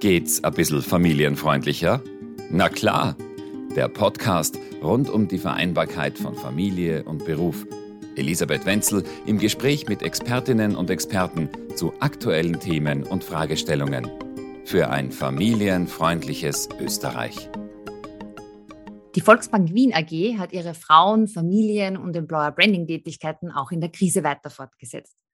Geht's ein bisschen familienfreundlicher? Na klar, der Podcast rund um die Vereinbarkeit von Familie und Beruf. Elisabeth Wenzel im Gespräch mit Expertinnen und Experten zu aktuellen Themen und Fragestellungen. Für ein familienfreundliches Österreich. Die Volksbank Wien AG hat ihre Frauen-, Familien- und Employer Branding-Tätigkeiten auch in der Krise weiter fortgesetzt.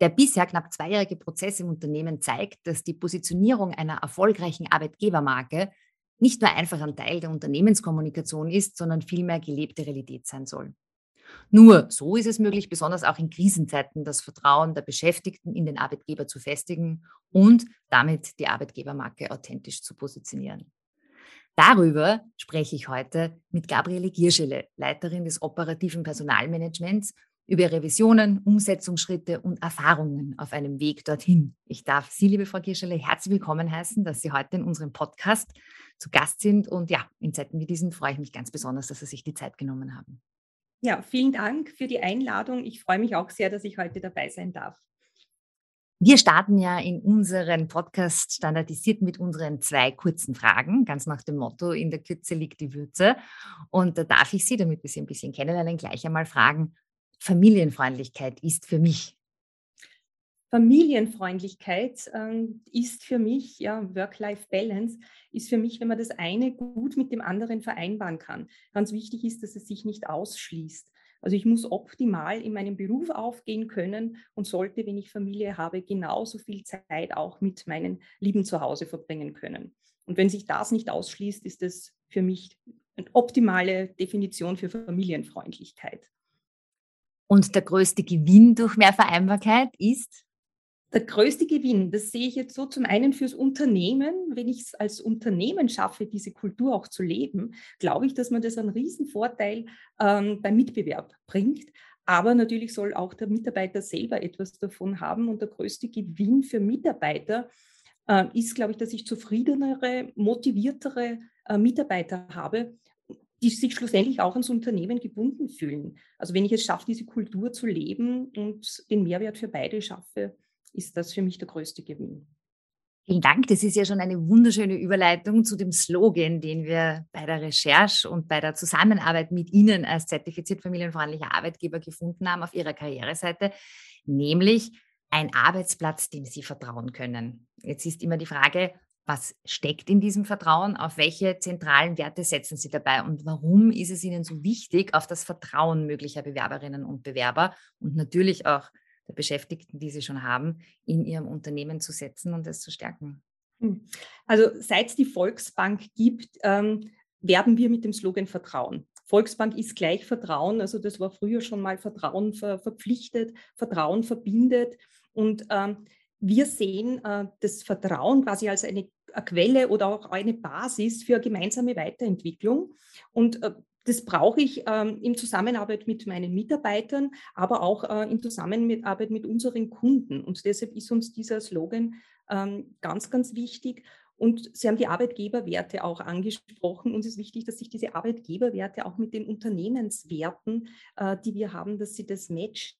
Der bisher knapp zweijährige Prozess im Unternehmen zeigt, dass die Positionierung einer erfolgreichen Arbeitgebermarke nicht nur einfach ein Teil der Unternehmenskommunikation ist, sondern vielmehr gelebte Realität sein soll. Nur so ist es möglich, besonders auch in Krisenzeiten das Vertrauen der Beschäftigten in den Arbeitgeber zu festigen und damit die Arbeitgebermarke authentisch zu positionieren. Darüber spreche ich heute mit Gabriele Gierschele, Leiterin des operativen Personalmanagements über Revisionen, Umsetzungsschritte und Erfahrungen auf einem Weg dorthin. Ich darf Sie, liebe Frau Gierschele, herzlich willkommen heißen, dass Sie heute in unserem Podcast zu Gast sind. Und ja, in Zeiten wie diesen freue ich mich ganz besonders, dass Sie sich die Zeit genommen haben. Ja, vielen Dank für die Einladung. Ich freue mich auch sehr, dass ich heute dabei sein darf. Wir starten ja in unseren Podcast standardisiert mit unseren zwei kurzen Fragen, ganz nach dem Motto, in der Kürze liegt die Würze. Und da darf ich Sie, damit wir Sie ein bisschen kennenlernen, gleich einmal fragen, Familienfreundlichkeit ist für mich? Familienfreundlichkeit ähm, ist für mich, ja, Work-Life-Balance ist für mich, wenn man das eine gut mit dem anderen vereinbaren kann. Ganz wichtig ist, dass es sich nicht ausschließt. Also ich muss optimal in meinem Beruf aufgehen können und sollte, wenn ich Familie habe, genauso viel Zeit auch mit meinen Lieben zu Hause verbringen können. Und wenn sich das nicht ausschließt, ist das für mich eine optimale Definition für Familienfreundlichkeit. Und der größte Gewinn durch mehr Vereinbarkeit ist? Der größte Gewinn, das sehe ich jetzt so zum einen fürs Unternehmen. Wenn ich es als Unternehmen schaffe, diese Kultur auch zu leben, glaube ich, dass man das einen Riesenvorteil ähm, beim Mitbewerb bringt. Aber natürlich soll auch der Mitarbeiter selber etwas davon haben. Und der größte Gewinn für Mitarbeiter äh, ist, glaube ich, dass ich zufriedenere, motiviertere äh, Mitarbeiter habe, die sich schlussendlich auch ans Unternehmen gebunden fühlen. Also wenn ich es schaffe, diese Kultur zu leben und den Mehrwert für beide schaffe, ist das für mich der größte Gewinn. Vielen Dank. Das ist ja schon eine wunderschöne Überleitung zu dem Slogan, den wir bei der Recherche und bei der Zusammenarbeit mit Ihnen als zertifiziert familienfreundlicher Arbeitgeber gefunden haben auf Ihrer Karriereseite, nämlich ein Arbeitsplatz, dem Sie vertrauen können. Jetzt ist immer die Frage, was steckt in diesem Vertrauen? Auf welche zentralen Werte setzen Sie dabei? Und warum ist es Ihnen so wichtig, auf das Vertrauen möglicher Bewerberinnen und Bewerber und natürlich auch der Beschäftigten, die Sie schon haben, in Ihrem Unternehmen zu setzen und es zu stärken? Hm. Also seit es die Volksbank gibt, ähm, werben wir mit dem Slogan Vertrauen. Volksbank ist gleich Vertrauen, also das war früher schon mal Vertrauen ver verpflichtet, Vertrauen verbindet. Und ähm, wir sehen äh, das Vertrauen quasi als eine Quelle oder auch eine Basis für gemeinsame Weiterentwicklung. Und äh, das brauche ich ähm, in Zusammenarbeit mit meinen Mitarbeitern, aber auch äh, in Zusammenarbeit mit unseren Kunden. Und deshalb ist uns dieser Slogan ähm, ganz, ganz wichtig. Und Sie haben die Arbeitgeberwerte auch angesprochen. Uns ist wichtig, dass sich diese Arbeitgeberwerte auch mit den Unternehmenswerten, äh, die wir haben, dass sie das matcht.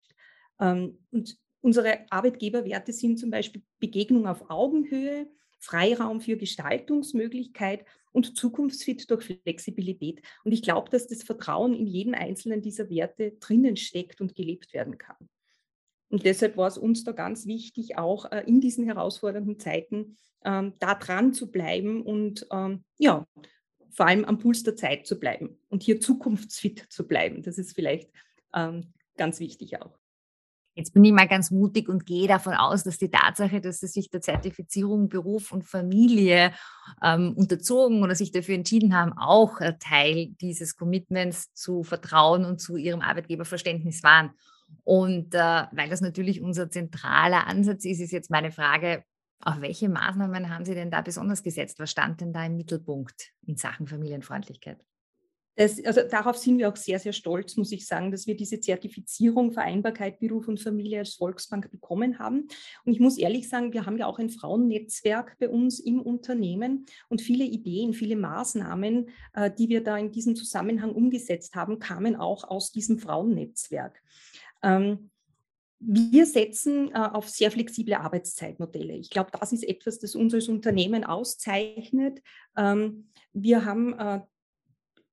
Ähm, und unsere Arbeitgeberwerte sind zum Beispiel Begegnung auf Augenhöhe, Freiraum für Gestaltungsmöglichkeit und zukunftsfit durch Flexibilität. Und ich glaube, dass das Vertrauen in jedem einzelnen dieser Werte drinnen steckt und gelebt werden kann. Und deshalb war es uns da ganz wichtig, auch äh, in diesen herausfordernden Zeiten ähm, da dran zu bleiben und ähm, ja, vor allem am Puls der Zeit zu bleiben und hier zukunftsfit zu bleiben. Das ist vielleicht ähm, ganz wichtig auch. Jetzt bin ich mal ganz mutig und gehe davon aus, dass die Tatsache, dass sie sich der Zertifizierung Beruf und Familie ähm, unterzogen oder sich dafür entschieden haben, auch Teil dieses Commitments zu Vertrauen und zu ihrem Arbeitgeberverständnis waren. Und äh, weil das natürlich unser zentraler Ansatz ist, ist jetzt meine Frage, auf welche Maßnahmen haben Sie denn da besonders gesetzt? Was stand denn da im Mittelpunkt in Sachen Familienfreundlichkeit? Das, also darauf sind wir auch sehr, sehr stolz, muss ich sagen, dass wir diese Zertifizierung Vereinbarkeit Beruf und Familie als Volksbank bekommen haben. Und ich muss ehrlich sagen, wir haben ja auch ein Frauennetzwerk bei uns im Unternehmen und viele Ideen, viele Maßnahmen, äh, die wir da in diesem Zusammenhang umgesetzt haben, kamen auch aus diesem Frauennetzwerk. Ähm, wir setzen äh, auf sehr flexible Arbeitszeitmodelle. Ich glaube, das ist etwas, das uns als Unternehmen auszeichnet. Ähm, wir haben äh,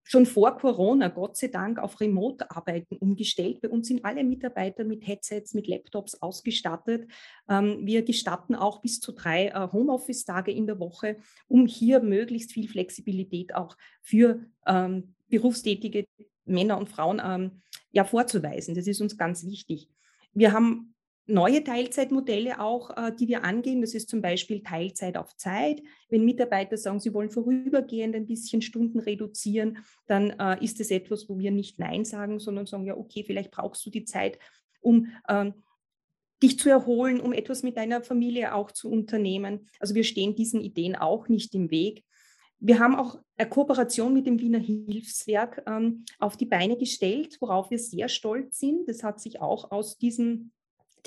schon vor Corona, Gott sei Dank, auf Remote-Arbeiten umgestellt. Bei uns sind alle Mitarbeiter mit Headsets, mit Laptops ausgestattet. Ähm, wir gestatten auch bis zu drei äh, Homeoffice-Tage in der Woche, um hier möglichst viel Flexibilität auch für ähm, berufstätige Männer und Frauen ähm, ja, vorzuweisen. Das ist uns ganz wichtig. Wir haben neue Teilzeitmodelle auch, äh, die wir angehen. Das ist zum Beispiel Teilzeit auf Zeit. Wenn Mitarbeiter sagen, sie wollen vorübergehend ein bisschen Stunden reduzieren, dann äh, ist es etwas, wo wir nicht Nein sagen, sondern sagen, ja, okay, vielleicht brauchst du die Zeit, um ähm, dich zu erholen, um etwas mit deiner Familie auch zu unternehmen. Also wir stehen diesen Ideen auch nicht im Weg. Wir haben auch eine Kooperation mit dem Wiener Hilfswerk ähm, auf die Beine gestellt, worauf wir sehr stolz sind. Das hat sich auch aus diesem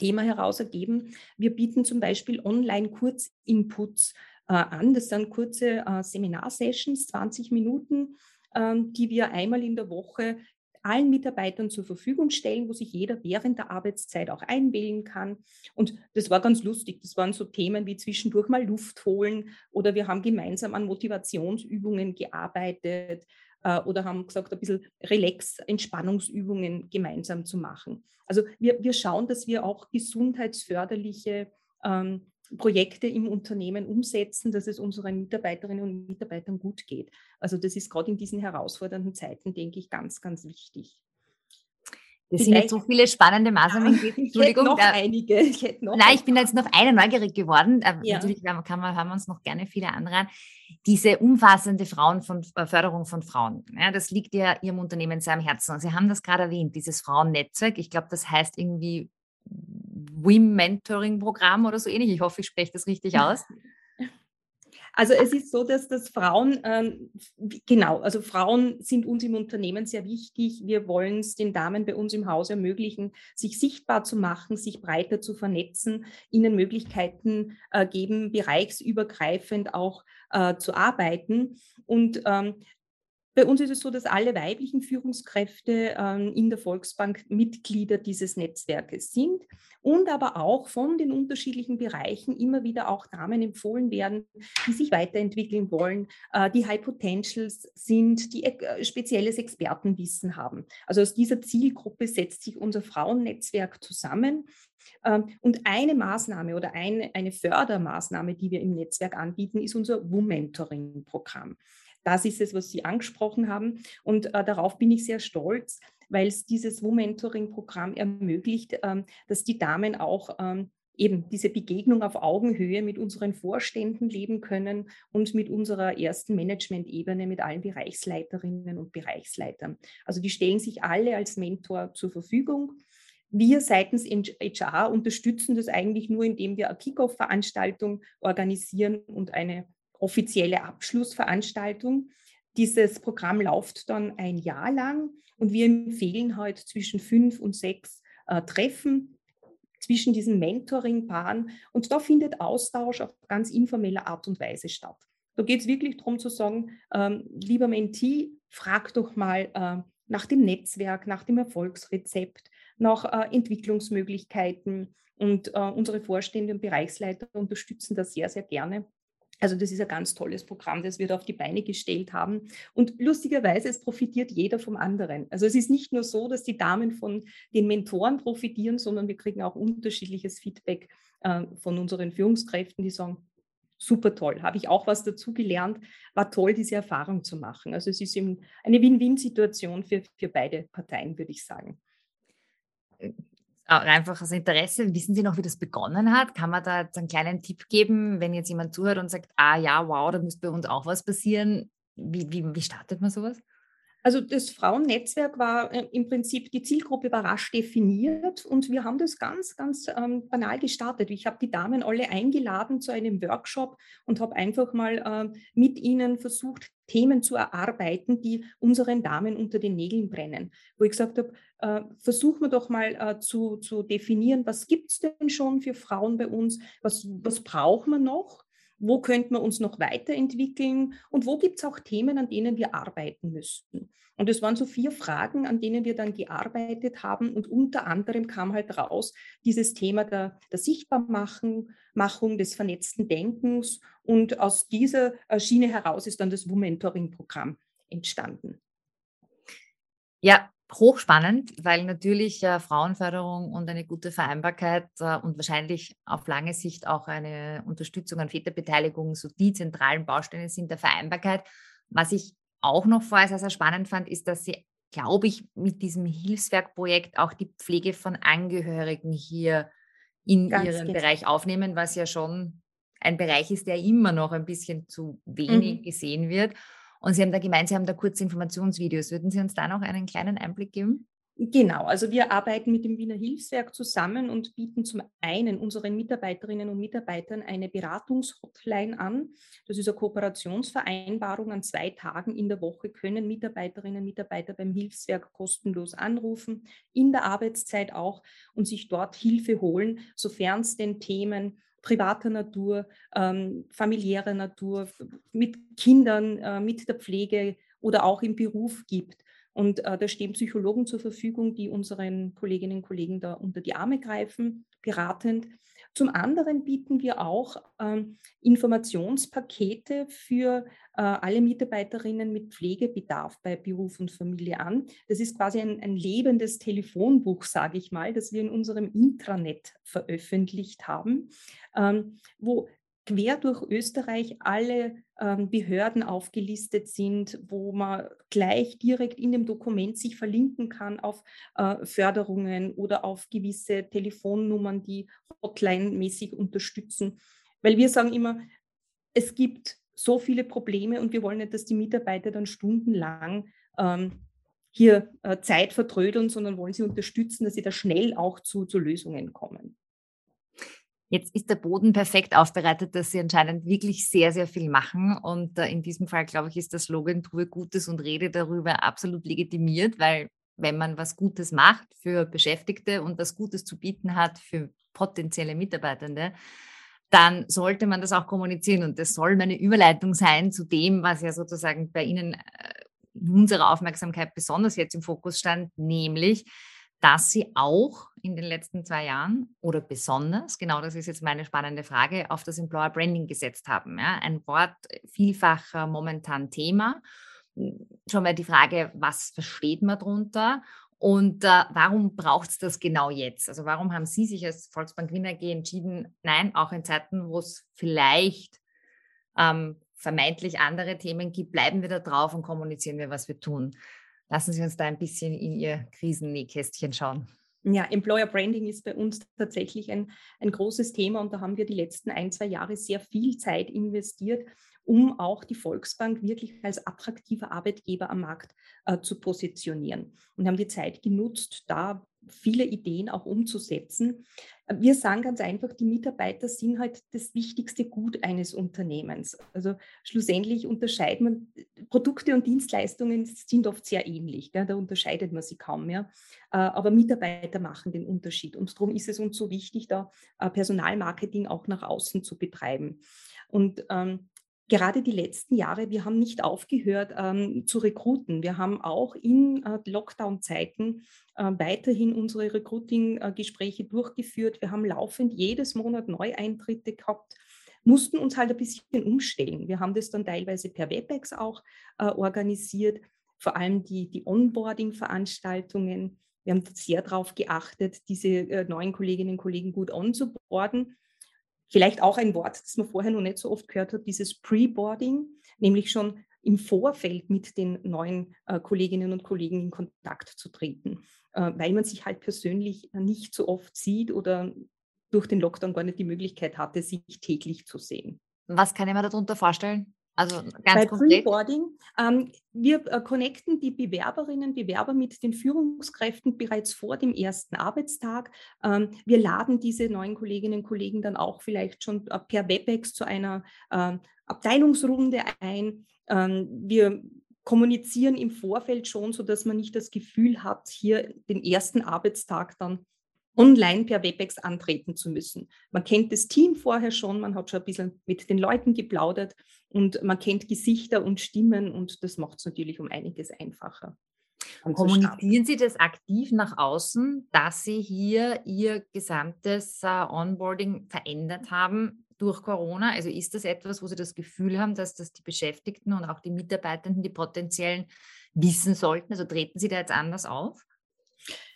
Thema heraus ergeben. Wir bieten zum Beispiel Online-Kurzinputs äh, an. Das sind kurze äh, Seminarsessions, 20 Minuten, äh, die wir einmal in der Woche allen Mitarbeitern zur Verfügung stellen, wo sich jeder während der Arbeitszeit auch einwählen kann. Und das war ganz lustig. Das waren so Themen wie zwischendurch mal Luft holen oder wir haben gemeinsam an Motivationsübungen gearbeitet oder haben gesagt, ein bisschen Relax-Entspannungsübungen gemeinsam zu machen. Also wir, wir schauen, dass wir auch gesundheitsförderliche ähm, Projekte im Unternehmen umsetzen, dass es unseren Mitarbeiterinnen und Mitarbeitern gut geht. Also das ist gerade in diesen herausfordernden Zeiten, denke ich, ganz, ganz wichtig. Es sind jetzt so viele spannende Maßnahmen. Ja, Entschuldigung. Ich noch da, einige. Ich noch nein, ich bin jetzt noch eine neugierig geworden. Äh, ja. Natürlich kann man, haben wir uns noch gerne viele andere an. Diese umfassende Frauen von, äh, Förderung von Frauen. Ja, das liegt ja Ihrem Unternehmen sehr am Herzen. Und Sie haben das gerade erwähnt, dieses Frauennetzwerk. Ich glaube, das heißt irgendwie WIM-Mentoring-Programm oder so ähnlich. Ich hoffe, ich spreche das richtig aus. Also es ist so, dass das Frauen, ähm, genau, also Frauen sind uns im Unternehmen sehr wichtig. Wir wollen es den Damen bei uns im Haus ermöglichen, sich sichtbar zu machen, sich breiter zu vernetzen, ihnen Möglichkeiten äh, geben, bereichsübergreifend auch äh, zu arbeiten. Und ähm, bei uns ist es so, dass alle weiblichen Führungskräfte ähm, in der Volksbank Mitglieder dieses Netzwerkes sind und aber auch von den unterschiedlichen Bereichen immer wieder auch Damen empfohlen werden, die sich weiterentwickeln wollen, äh, die High Potentials sind, die äh, spezielles Expertenwissen haben. Also aus dieser Zielgruppe setzt sich unser Frauennetzwerk zusammen. Ähm, und eine Maßnahme oder eine, Fördermaßnahme, die wir im Netzwerk anbieten, ist unser Womentoring-Programm. Das ist es, was Sie angesprochen haben. Und äh, darauf bin ich sehr stolz, weil es dieses Womentoring-Programm ermöglicht, ähm, dass die Damen auch ähm, eben diese Begegnung auf Augenhöhe mit unseren Vorständen leben können und mit unserer ersten Management-Ebene, mit allen Bereichsleiterinnen und Bereichsleitern. Also die stellen sich alle als Mentor zur Verfügung. Wir seitens HR unterstützen das eigentlich nur, indem wir eine Kickoff-Veranstaltung organisieren und eine offizielle Abschlussveranstaltung. Dieses Programm läuft dann ein Jahr lang und wir empfehlen heute halt zwischen fünf und sechs äh, Treffen zwischen diesen Mentoring-Paaren und da findet Austausch auf ganz informeller Art und Weise statt. Da geht es wirklich darum zu sagen, ähm, lieber Mentee, frag doch mal äh, nach dem Netzwerk, nach dem Erfolgsrezept, nach äh, Entwicklungsmöglichkeiten und äh, unsere Vorstände und Bereichsleiter unterstützen das sehr, sehr gerne. Also das ist ein ganz tolles Programm, das wir da auf die Beine gestellt haben. Und lustigerweise, es profitiert jeder vom anderen. Also es ist nicht nur so, dass die Damen von den Mentoren profitieren, sondern wir kriegen auch unterschiedliches Feedback äh, von unseren Führungskräften, die sagen, super toll, habe ich auch was dazu gelernt, war toll, diese Erfahrung zu machen. Also es ist eben eine Win-Win-Situation für, für beide Parteien, würde ich sagen. Äh, einfach aus Interesse, wissen Sie noch, wie das begonnen hat? Kann man da jetzt einen kleinen Tipp geben, wenn jetzt jemand zuhört und sagt, ah ja, wow, da müsste bei uns auch was passieren? Wie, wie, wie startet man sowas? Also das Frauennetzwerk war äh, im Prinzip, die Zielgruppe war rasch definiert und wir haben das ganz, ganz ähm, banal gestartet. Ich habe die Damen alle eingeladen zu einem Workshop und habe einfach mal äh, mit ihnen versucht, Themen zu erarbeiten, die unseren Damen unter den Nägeln brennen. Wo ich gesagt habe, äh, versuchen wir doch mal äh, zu, zu definieren, was gibt es denn schon für Frauen bei uns, was, was brauchen wir noch wo könnten wir uns noch weiterentwickeln und wo gibt es auch Themen, an denen wir arbeiten müssten. Und es waren so vier Fragen, an denen wir dann gearbeitet haben. Und unter anderem kam halt raus dieses Thema der, der Sichtbarmachung Machung des vernetzten Denkens. Und aus dieser äh, Schiene heraus ist dann das Womentoring-Programm entstanden. Ja, hochspannend, weil natürlich äh, Frauenförderung und eine gute Vereinbarkeit äh, und wahrscheinlich auf lange Sicht auch eine Unterstützung an Väterbeteiligung so die zentralen Bausteine sind der Vereinbarkeit. Was ich auch noch vorher sehr, sehr spannend fand, ist, dass sie, glaube ich, mit diesem Hilfswerkprojekt auch die Pflege von Angehörigen hier in Ganz ihren genau. Bereich aufnehmen, was ja schon ein Bereich ist, der immer noch ein bisschen zu wenig mhm. gesehen wird. Und Sie haben da gemeint, Sie haben da kurze Informationsvideos. Würden Sie uns da noch einen kleinen Einblick geben? Genau, also wir arbeiten mit dem Wiener Hilfswerk zusammen und bieten zum einen unseren Mitarbeiterinnen und Mitarbeitern eine Beratungshotline an. Das ist eine Kooperationsvereinbarung. An zwei Tagen in der Woche können Mitarbeiterinnen und Mitarbeiter beim Hilfswerk kostenlos anrufen, in der Arbeitszeit auch und sich dort Hilfe holen, sofern es den Themen privater Natur, ähm, familiärer Natur, mit Kindern, äh, mit der Pflege oder auch im Beruf gibt. Und äh, da stehen Psychologen zur Verfügung, die unseren Kolleginnen und Kollegen da unter die Arme greifen, beratend. Zum anderen bieten wir auch ähm, Informationspakete für äh, alle Mitarbeiterinnen mit Pflegebedarf bei Beruf und Familie an. Das ist quasi ein, ein lebendes Telefonbuch, sage ich mal, das wir in unserem Intranet veröffentlicht haben, ähm, wo quer durch Österreich alle ähm, Behörden aufgelistet sind, wo man gleich direkt in dem Dokument sich verlinken kann auf äh, Förderungen oder auf gewisse Telefonnummern, die hotline-mäßig unterstützen. Weil wir sagen immer, es gibt so viele Probleme und wir wollen nicht, dass die Mitarbeiter dann stundenlang ähm, hier äh, Zeit vertrödeln, sondern wollen sie unterstützen, dass sie da schnell auch zu, zu Lösungen kommen. Jetzt ist der Boden perfekt aufbereitet, dass Sie anscheinend wirklich sehr, sehr viel machen. Und äh, in diesem Fall, glaube ich, ist das Slogan Tue Gutes und rede darüber absolut legitimiert, weil wenn man was Gutes macht für Beschäftigte und was Gutes zu bieten hat für potenzielle Mitarbeitende, dann sollte man das auch kommunizieren. Und das soll meine Überleitung sein zu dem, was ja sozusagen bei Ihnen äh, in unserer Aufmerksamkeit besonders jetzt im Fokus stand, nämlich dass sie auch in den letzten zwei Jahren oder besonders, genau das ist jetzt meine spannende Frage, auf das Employer Branding gesetzt haben. Ja? Ein Wort vielfach äh, momentan Thema. Schon mal die Frage, was versteht man darunter und äh, warum braucht es das genau jetzt? Also warum haben Sie sich als Volksbank Wien AG entschieden, nein, auch in Zeiten, wo es vielleicht ähm, vermeintlich andere Themen gibt, bleiben wir da drauf und kommunizieren wir, was wir tun. Lassen Sie uns da ein bisschen in Ihr Krisennähkästchen schauen. Ja, Employer Branding ist bei uns tatsächlich ein, ein großes Thema und da haben wir die letzten ein, zwei Jahre sehr viel Zeit investiert, um auch die Volksbank wirklich als attraktiver Arbeitgeber am Markt äh, zu positionieren. Und haben die Zeit genutzt, da viele Ideen auch umzusetzen. Wir sagen ganz einfach, die Mitarbeiter sind halt das wichtigste Gut eines Unternehmens. Also schlussendlich unterscheidet man, Produkte und Dienstleistungen sind oft sehr ähnlich, gell? da unterscheidet man sie kaum mehr. Äh, aber Mitarbeiter machen den Unterschied. Und darum ist es uns so wichtig, da äh, Personalmarketing auch nach außen zu betreiben. Und ähm, gerade die letzten Jahre, wir haben nicht aufgehört ähm, zu rekruten. Wir haben auch in äh, Lockdown-Zeiten äh, weiterhin unsere Recruiting-Gespräche durchgeführt. Wir haben laufend jedes Monat Neueintritte gehabt, mussten uns halt ein bisschen umstellen. Wir haben das dann teilweise per WebEx auch äh, organisiert, vor allem die, die Onboarding-Veranstaltungen. Wir haben sehr darauf geachtet, diese äh, neuen Kolleginnen und Kollegen gut onzuboarden Vielleicht auch ein Wort, das man vorher noch nicht so oft gehört hat, dieses Pre-Boarding, nämlich schon im Vorfeld mit den neuen äh, Kolleginnen und Kollegen in Kontakt zu treten, äh, weil man sich halt persönlich nicht so oft sieht oder durch den Lockdown gar nicht die Möglichkeit hatte, sich täglich zu sehen. Was kann ich mir darunter vorstellen? Also ganz Bei konkret. Preboarding, ähm, wir äh, connecten die Bewerberinnen, Bewerber mit den Führungskräften bereits vor dem ersten Arbeitstag. Ähm, wir laden diese neuen Kolleginnen und Kollegen dann auch vielleicht schon äh, per WebEx zu einer äh, Abteilungsrunde ein. Ähm, wir kommunizieren im Vorfeld schon, sodass man nicht das Gefühl hat, hier den ersten Arbeitstag dann online per WebEx antreten zu müssen. Man kennt das Team vorher schon, man hat schon ein bisschen mit den Leuten geplaudert und man kennt Gesichter und Stimmen und das macht es natürlich um einiges einfacher. Kommunizieren Sie das aktiv nach außen, dass Sie hier Ihr gesamtes uh, Onboarding verändert haben durch Corona? Also ist das etwas, wo Sie das Gefühl haben, dass das die Beschäftigten und auch die Mitarbeitenden, die potenziellen wissen sollten? Also treten Sie da jetzt anders auf?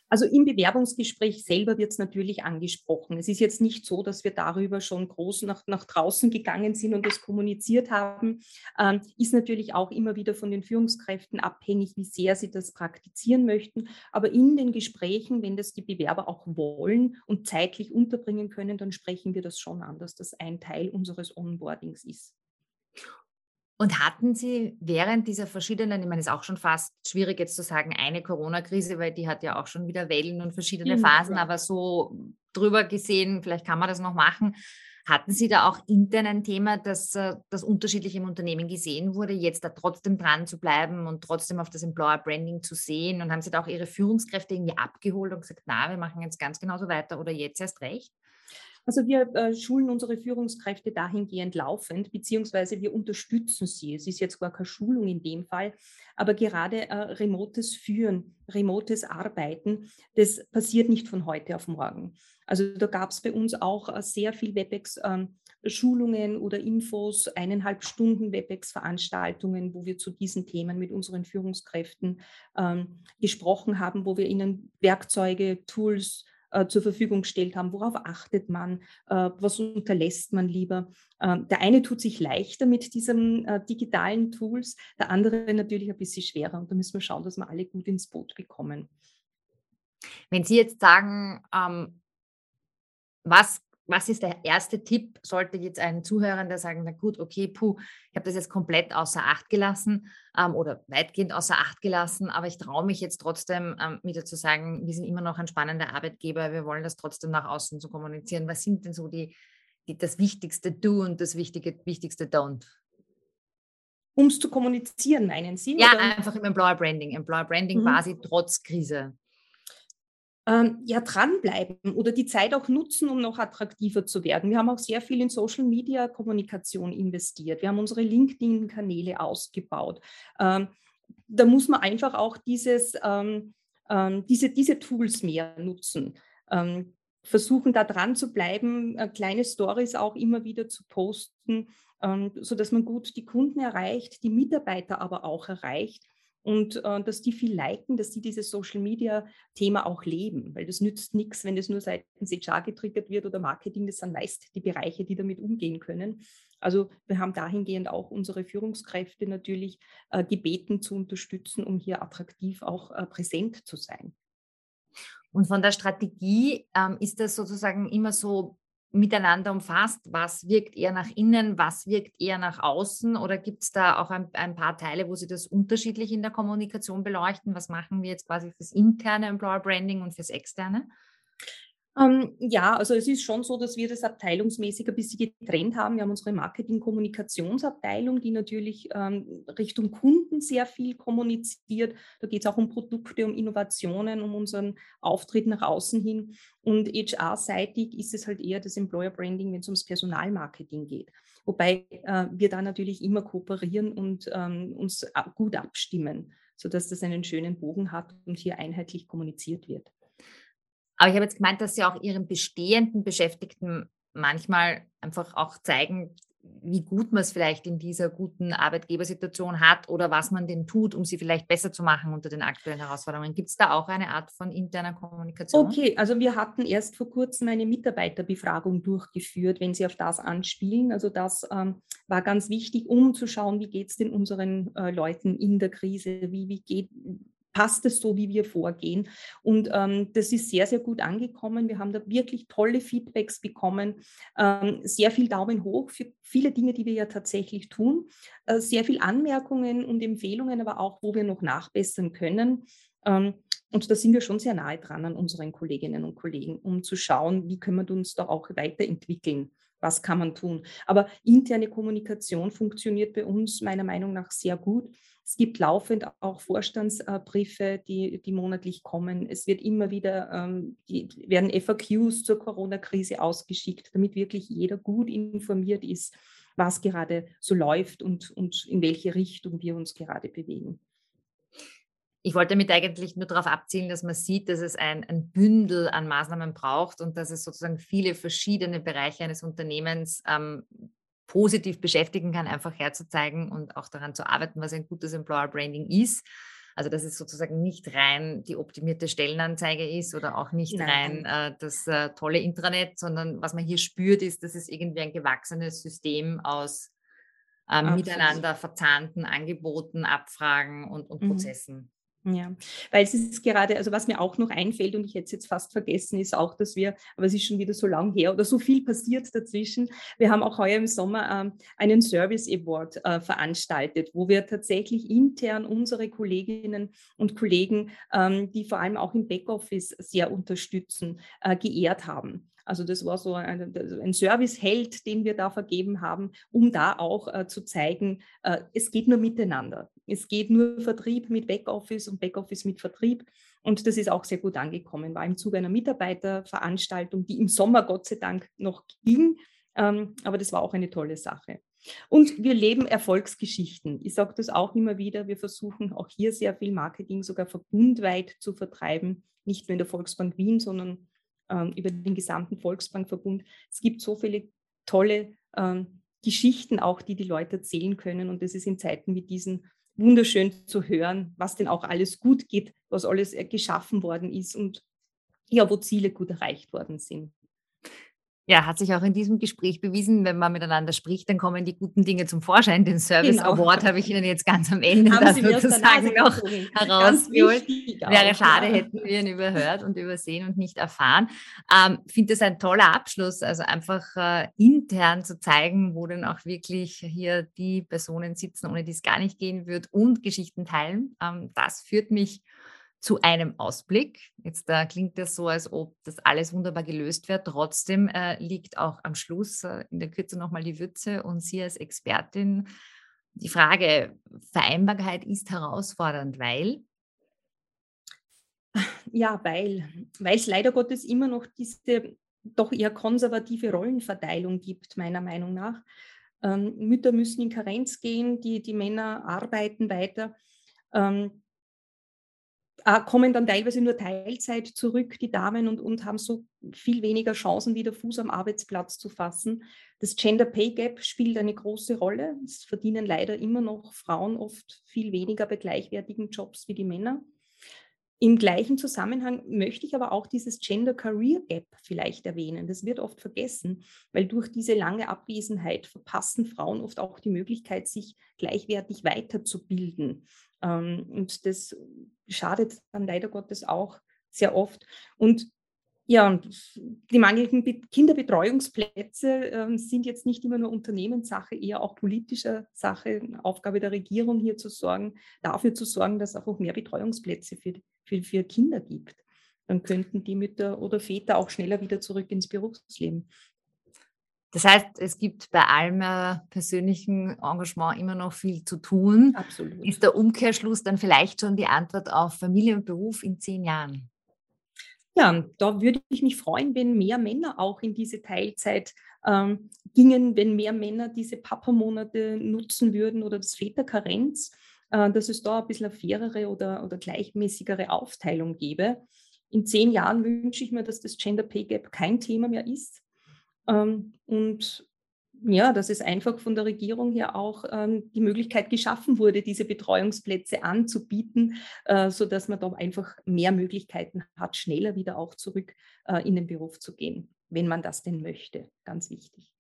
Also im Bewerbungsgespräch selber wird es natürlich angesprochen. Es ist jetzt nicht so, dass wir darüber schon groß nach, nach draußen gegangen sind und das kommuniziert haben. Ähm, ist natürlich auch immer wieder von den Führungskräften abhängig, wie sehr sie das praktizieren möchten. Aber in den Gesprächen, wenn das die Bewerber auch wollen und zeitlich unterbringen können, dann sprechen wir das schon an, dass das ein Teil unseres Onboardings ist. Und hatten Sie während dieser verschiedenen, ich meine, es ist auch schon fast schwierig jetzt zu sagen, eine Corona-Krise, weil die hat ja auch schon wieder Wellen und verschiedene Phasen, ja. aber so drüber gesehen, vielleicht kann man das noch machen. Hatten Sie da auch intern ein Thema, dass äh, das unterschiedlich im Unternehmen gesehen wurde, jetzt da trotzdem dran zu bleiben und trotzdem auf das Employer Branding zu sehen? Und haben Sie da auch Ihre Führungskräfte irgendwie abgeholt und gesagt, na, wir machen jetzt ganz genauso weiter oder jetzt erst recht? Also wir äh, schulen unsere Führungskräfte dahingehend laufend, beziehungsweise wir unterstützen sie. Es ist jetzt gar keine Schulung in dem Fall, aber gerade äh, remotes Führen, remotes Arbeiten, das passiert nicht von heute auf morgen. Also da gab es bei uns auch äh, sehr viel WebEx. Ähm, Schulungen oder Infos, eineinhalb Stunden WebEx-Veranstaltungen, wo wir zu diesen Themen mit unseren Führungskräften ähm, gesprochen haben, wo wir ihnen Werkzeuge, Tools, äh, zur Verfügung gestellt haben. Worauf achtet man? Äh, was unterlässt man lieber? Ähm, der eine tut sich leichter mit diesen äh, digitalen Tools, der andere natürlich ein bisschen schwerer. Und da müssen wir schauen, dass wir alle gut ins Boot bekommen. Wenn Sie jetzt sagen, ähm, was was ist der erste Tipp, sollte jetzt ein Zuhörer, der sagen, na gut, okay, puh, ich habe das jetzt komplett außer Acht gelassen ähm, oder weitgehend außer Acht gelassen, aber ich traue mich jetzt trotzdem ähm, wieder zu sagen, wir sind immer noch ein spannender Arbeitgeber, wir wollen das trotzdem nach außen zu kommunizieren. Was sind denn so die, die das wichtigste Do und das wichtige, wichtigste Don't? Um es zu kommunizieren, meinen Sie? Ja, oder? einfach im Employer Branding. Employer Branding mhm. quasi trotz Krise ähm, ja dranbleiben oder die Zeit auch nutzen, um noch attraktiver zu werden. Wir haben auch sehr viel in Social Media Kommunikation investiert. Wir haben unsere LinkedIn-Kanäle ausgebaut. Ähm, da muss man einfach auch dieses, ähm, ähm diese, diese Tools mehr nutzen. Ähm, versuchen da dran zu bleiben, äh, kleine Stories auch immer wieder zu posten, ähm, sodass man gut die Kunden erreicht, die Mitarbeiter aber auch erreicht und äh, dass die viel liken, dass die dieses Social Media Thema auch leben, weil das nützt nichts, wenn das nur seitens HR getriggert wird oder Marketing, das sind meist die Bereiche, die damit umgehen können. Also wir haben dahingehend auch unsere Führungskräfte natürlich äh, gebeten zu unterstützen, um hier attraktiv auch äh, präsent zu sein. Und von der Strategie ähm, ist das sozusagen immer so miteinander umfasst? Was wirkt eher nach innen, was wirkt eher nach außen? Oder gibt es da auch ein, ein, paar Teile, wo Sie das unterschiedlich in der Kommunikation beleuchten? Was machen wir jetzt quasi fürs interne Employer Branding und fürs externe? Ähm, ja, also es ist schon so, dass wir das abteilungsmäßig ein bisschen getrennt haben. Wir haben unsere Marketing-Kommunikationsabteilung, die natürlich ähm, Richtung Kunden sehr viel kommuniziert. Da geht es auch um Produkte, um Innovationen, um unseren Auftritt nach außen hin. Und HR-seitig ist es halt eher das Employer Branding, wenn es ums Personalmarketing geht. Wobei äh, wir da natürlich immer kooperieren und ähm, uns gut abstimmen, sodass das einen schönen Bogen hat und hier einheitlich kommuniziert wird. Aber ich habe jetzt gemeint, dass Sie auch Ihren bestehenden Beschäftigten manchmal einfach auch zeigen, wie gut man es vielleicht in dieser guten Arbeitgebersituation hat oder was man denn tut, um sie vielleicht besser zu machen unter den aktuellen Herausforderungen. Gibt es da auch eine Art von interner Kommunikation? Okay, also wir hatten erst vor kurzem eine Mitarbeiterbefragung durchgeführt, wenn Sie auf das anspielen. Also das ähm, war ganz wichtig, um zu schauen, wie geht es denn unseren äh, Leuten in der Krise, wie, wie geht, passt es so, wie wir vorgehen. Und ähm, das ist sehr, sehr gut angekommen. Wir haben da wirklich tolle Feedbacks bekommen, ähm, sehr viel Daumen hoch für viele Dinge, die wir ja tatsächlich tun, äh, sehr viel Anmerkungen und Empfehlungen, aber auch, wo wir noch nachbessern können. Ähm, und da sind wir schon sehr nahe dran an unseren Kolleginnen und Kollegen, um zu schauen, wie können wir uns da auch weiterentwickeln was kann man tun. Aber interne Kommunikation funktioniert bei uns meiner Meinung nach sehr gut. Es gibt laufend auch Vorstandsbriefe, die, die monatlich kommen. Es wird immer wieder, ähm, die, werden FAQs zur Corona-Krise ausgeschickt, damit wirklich jeder gut informiert ist, was gerade so läuft und, und in welche Richtung wir uns gerade bewegen. Ich wollte damit eigentlich nur darauf abzielen, dass man sieht, dass es ein, ein, Bündel an Maßnahmen braucht und dass es sozusagen viele verschiedene Bereiche eines Unternehmens ähm, positiv beschäftigen kann, einfach herzuzeigen und auch daran zu arbeiten, was ein gutes Employer Branding ist. Also dass es sozusagen nicht rein die optimierte Stellenanzeige ist oder auch nicht Nein. rein äh, das äh, tolle Intranet, sondern was man hier spürt, ist, dass es irgendwie ein gewachsenes System aus ähm, miteinander verzahnten Angeboten, Abfragen und, und mhm. Prozessen ja, weil es ist gerade, also was mir auch noch einfällt und ich hätte es jetzt fast vergessen, ist auch, dass wir, aber es ist schon wieder so lang her oder so viel passiert dazwischen. Wir haben auch heuer im Sommer ähm, einen Service Award äh, veranstaltet, wo wir tatsächlich intern unsere Kolleginnen und Kollegen, ähm, die vor allem auch im Backoffice sehr unterstützen, äh, geehrt haben. Also das war so ein, ein Serviceheld, den wir da vergeben haben, um da auch äh, zu zeigen, äh, es geht nur miteinander. Es geht nur Vertrieb mit Backoffice und Backoffice mit Vertrieb. Und das ist auch sehr gut angekommen, war im Zuge einer Mitarbeiterveranstaltung, die im Sommer Gott sei Dank noch ging. Ähm, aber das war auch eine tolle Sache. Und wir leben Erfolgsgeschichten. Ich sage das auch immer wieder. Wir versuchen auch hier sehr viel Marketing sogar verbundweit zu vertreiben. Nicht nur in der Volksbank Wien, sondern ähm, über den gesamten Volksbankverbund. Es gibt so viele tolle ähm, Geschichten auch, die die Leute erzählen können. Und das ist in Zeiten wie diesen wunderschön zu hören, was denn auch alles gut geht, was alles äh, geschaffen worden ist und ja, wo Ziele gut erreicht worden sind. Ja, hat sich auch in diesem Gespräch bewiesen, wenn man miteinander spricht, dann kommen die guten Dinge zum Vorschein. Den Service genau. Award habe ich Ihnen jetzt ganz am Ende da sozusagen noch herausgeholt. Wäre schade, hätten wir ihn überhört und übersehen und nicht erfahren. Ähm, finde das ein toller Abschluss, also einfach äh, intern zu zeigen, wo denn auch wirklich hier die Personen sitzen, ohne die es gar nicht gehen wird und Geschichten teilen. Ähm, das führt mich zu einem Ausblick. Jetzt äh, klingt das so, als ob das alles wunderbar gelöst wird. Trotzdem äh, liegt auch am Schluss äh, in der Kürze nochmal die Würze und Sie als Expertin. Die Frage Vereinbarkeit ist herausfordernd, weil? Ja, weil, weil es leider Gottes immer noch diese doch eher konservative Rollenverteilung gibt, meiner Meinung nach. Ähm, Mütter müssen in Karenz gehen, die, die Männer arbeiten weiter. Ähm, äh, kommen dann teilweise nur Teilzeit zurück, die Damen, und, und haben so viel weniger Chancen, wieder Fuß am Arbeitsplatz zu fassen. Das Gender Pay Gap spielt eine große Rolle. Es verdienen leider immer noch Frauen oft viel weniger bei gleichwertigen Jobs wie die Männer. Im gleichen Zusammenhang möchte ich aber auch dieses Gender Career Gap vielleicht erwähnen. Das wird oft vergessen, weil durch diese lange Abwesenheit verpassen Frauen oft auch die Möglichkeit, sich gleichwertig weiterzubilden. Ähm, und das schadet dann leider Gottes auch sehr oft. Und ja, die mangelnden Kinderbetreuungsplätze äh, sind jetzt nicht immer nur Unternehmenssache, eher auch politischer Sache, Aufgabe der Regierung hier zu sorgen, dafür zu sorgen, dass auch mehr Betreuungsplätze für, für, für Kinder gibt. Dann könnten die Mütter oder Väter auch schneller wieder zurück ins Berufsleben. Das heißt, es gibt bei allem äh, persönlichen Engagement immer noch viel zu tun. Absolut. Ist der Umkehrschluss dann vielleicht schon die Antwort auf Familie und Beruf in zehn Jahren? Ja, da würde ich mich freuen, wenn mehr Männer auch in diese Teilzeit ähm, gingen, wenn mehr Männer diese Papamonate nutzen würden oder das Väterkarenz, dass es da ein bisschen eine fairere oder, oder gleichmäßigere Aufteilung gäbe. In zehn Jahren wünsche ich mir, dass das Gender Pay Gap kein Thema mehr ist, ähm, und ja, dass es einfach von der Regierung her auch ähm, die Möglichkeit geschaffen wurde, diese Betreuungsplätze anzubieten, äh, sodass man da einfach mehr Möglichkeiten hat, schneller wieder auch zurück äh, in den Beruf zu gehen, wenn man das denn möchte. Ganz wichtig.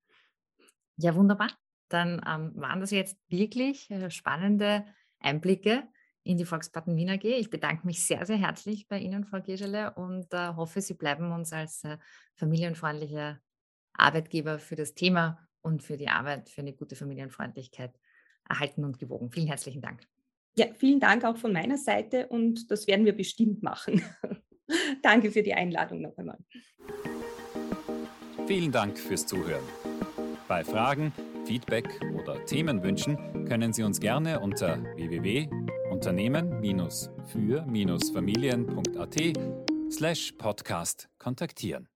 Ja, wunderbar. Dann ähm, waren das jetzt wirklich äh, spannende Einblicke in die Volksparten Wien AG. Ich bedanke mich sehr, sehr herzlich bei Ihnen, Frau Gierschele, und äh, hoffe, Sie bleiben uns als äh, familienfreundliche Arbeitgeber für das Thema und für die Arbeit für eine gute Familienfreundlichkeit erhalten und gewogen. Vielen herzlichen Dank. Ja, vielen Dank auch von meiner Seite und das werden wir bestimmt machen. Danke für die Einladung noch einmal. Vielen Dank fürs Zuhören. Bei Fragen, Feedback oder Themenwünschen können Sie uns gerne unter www.unternehmen-für-familien.at slash podcast kontaktieren.